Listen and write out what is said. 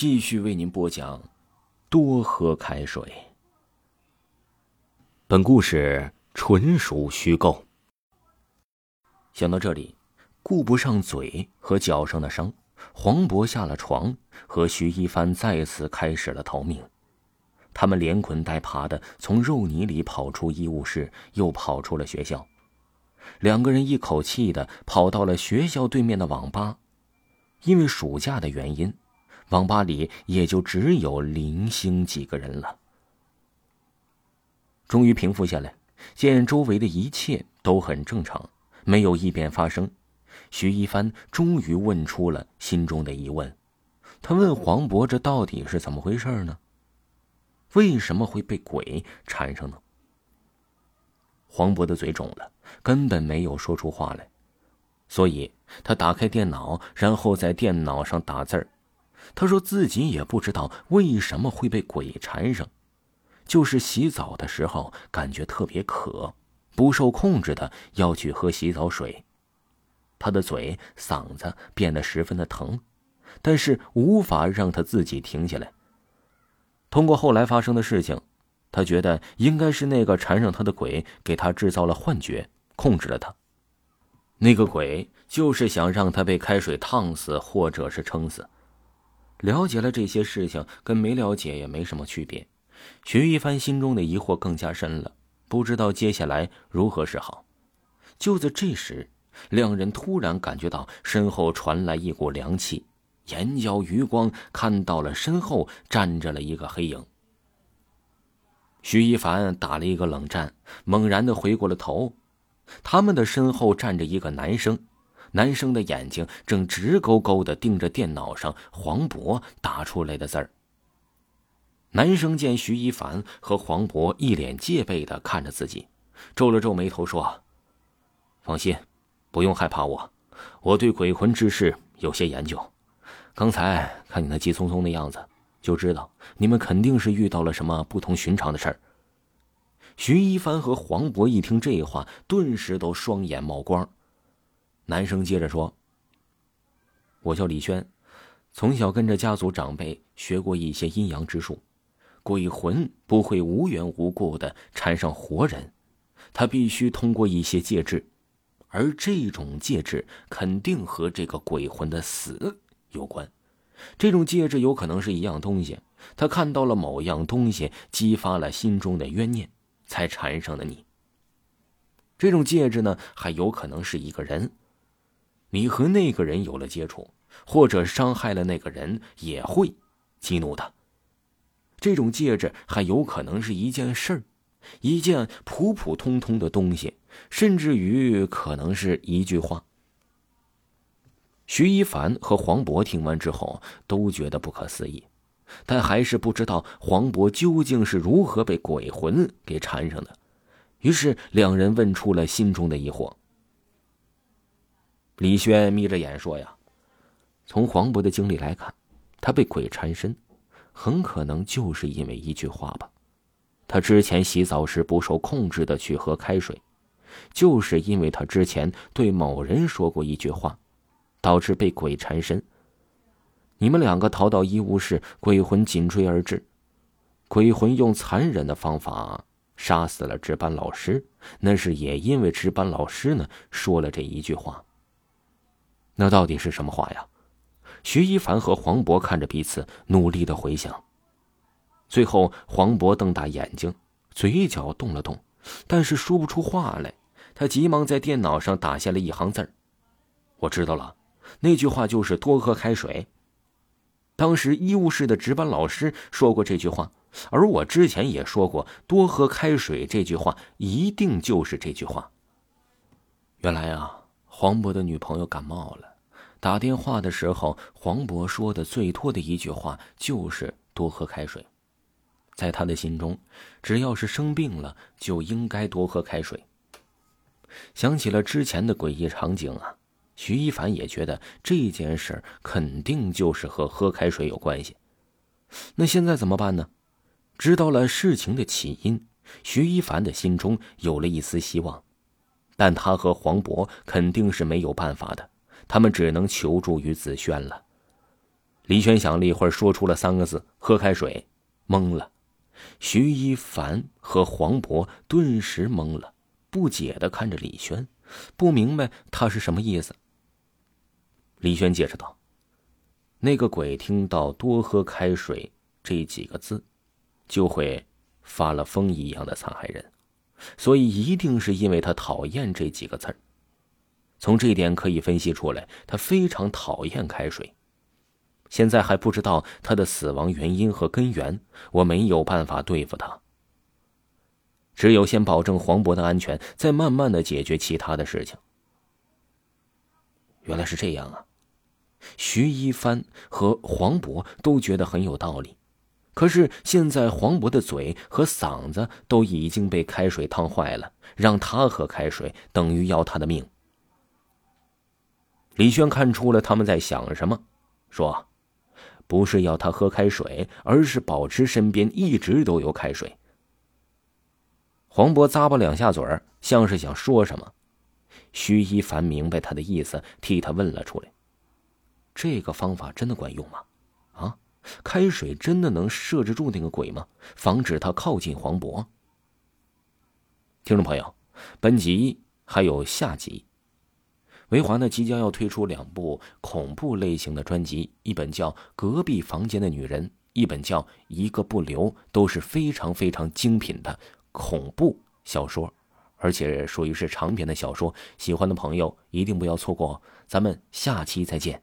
继续为您播讲：多喝开水。本故事纯属虚构。想到这里，顾不上嘴和脚上的伤，黄渤下了床，和徐一帆再次开始了逃命。他们连滚带爬的从肉泥里跑出医务室，又跑出了学校。两个人一口气的跑到了学校对面的网吧，因为暑假的原因。网吧里也就只有零星几个人了。终于平复下来，见周围的一切都很正常，没有异变发生，徐一帆终于问出了心中的疑问。他问黄渤：“这到底是怎么回事呢？为什么会被鬼缠上呢？”黄渤的嘴肿了，根本没有说出话来，所以他打开电脑，然后在电脑上打字儿。他说自己也不知道为什么会被鬼缠上，就是洗澡的时候感觉特别渴，不受控制的要去喝洗澡水。他的嘴、嗓子变得十分的疼，但是无法让他自己停下来。通过后来发生的事情，他觉得应该是那个缠上他的鬼给他制造了幻觉，控制了他。那个鬼就是想让他被开水烫死，或者是撑死。了解了这些事情，跟没了解也没什么区别。徐一帆心中的疑惑更加深了，不知道接下来如何是好。就在这时，两人突然感觉到身后传来一股凉气，眼角余光看到了身后站着了一个黑影。徐一凡打了一个冷战，猛然的回过了头，他们的身后站着一个男生。男生的眼睛正直勾勾的盯着电脑上黄渤打出来的字儿。男生见徐一凡和黄渤一脸戒备的看着自己，皱了皱眉头说：“放心，不用害怕我，我对鬼魂之事有些研究。刚才看你那急匆匆的样子，就知道你们肯定是遇到了什么不同寻常的事儿。”徐一凡和黄渤一听这话，顿时都双眼冒光。男生接着说：“我叫李轩，从小跟着家族长辈学过一些阴阳之术。鬼魂不会无缘无故的缠上活人，他必须通过一些介质，而这种介质肯定和这个鬼魂的死有关。这种介质有可能是一样东西，他看到了某样东西，激发了心中的冤念，才缠上了你。这种戒指呢，还有可能是一个人。”你和那个人有了接触，或者伤害了那个人，也会激怒他。这种戒指还有可能是一件事儿，一件普普通通的东西，甚至于可能是一句话。徐一凡和黄渤听完之后都觉得不可思议，但还是不知道黄渤究竟是如何被鬼魂给缠上的，于是两人问出了心中的疑惑。李轩眯着眼说：“呀，从黄渤的经历来看，他被鬼缠身，很可能就是因为一句话吧。他之前洗澡时不受控制的去喝开水，就是因为他之前对某人说过一句话，导致被鬼缠身。你们两个逃到医务室，鬼魂紧追而至，鬼魂用残忍的方法杀死了值班老师，那是也因为值班老师呢说了这一句话。”那到底是什么话呀？徐一凡和黄渤看着彼此，努力的回想。最后，黄渤瞪大眼睛，嘴角动了动，但是说不出话来。他急忙在电脑上打下了一行字儿：“我知道了，那句话就是多喝开水。当时医务室的值班老师说过这句话，而我之前也说过多喝开水这句话，一定就是这句话。原来啊。”黄渤的女朋友感冒了，打电话的时候，黄渤说的最多的一句话就是多喝开水。在他的心中，只要是生病了，就应该多喝开水。想起了之前的诡异场景啊，徐一凡也觉得这件事肯定就是和喝开水有关系。那现在怎么办呢？知道了事情的起因，徐一凡的心中有了一丝希望。但他和黄渤肯定是没有办法的，他们只能求助于子轩了。李轩想了一会儿，说出了三个字：“喝开水。”懵了。徐一凡和黄渤顿时懵了，不解的看着李轩，不明白他是什么意思。李轩解释道：“那个鬼听到‘多喝开水’这几个字，就会发了疯一样的残害人，所以一定是因为他讨厌这几个字儿。从这点可以分析出来，他非常讨厌开水。现在还不知道他的死亡原因和根源，我没有办法对付他。只有先保证黄渤的安全，再慢慢的解决其他的事情。”原来是这样啊！徐一帆和黄渤都觉得很有道理，可是现在黄渤的嘴和嗓子都已经被开水烫坏了，让他喝开水等于要他的命。李轩看出了他们在想什么，说：“不是要他喝开水，而是保持身边一直都有开水。”黄渤咂巴两下嘴儿，像是想说什么。徐一凡明白他的意思，替他问了出来。这个方法真的管用吗？开水真的能摄制住那个鬼吗？防止他靠近黄渤？听众朋友，本集还有下集。维华呢即将要推出两部恐怖类型的专辑，一本叫《隔壁房间的女人》，一本叫《一个不留》，都是非常非常精品的恐怖小说，而且属于是长篇的小说。喜欢的朋友一定不要错过哦，咱们下期再见。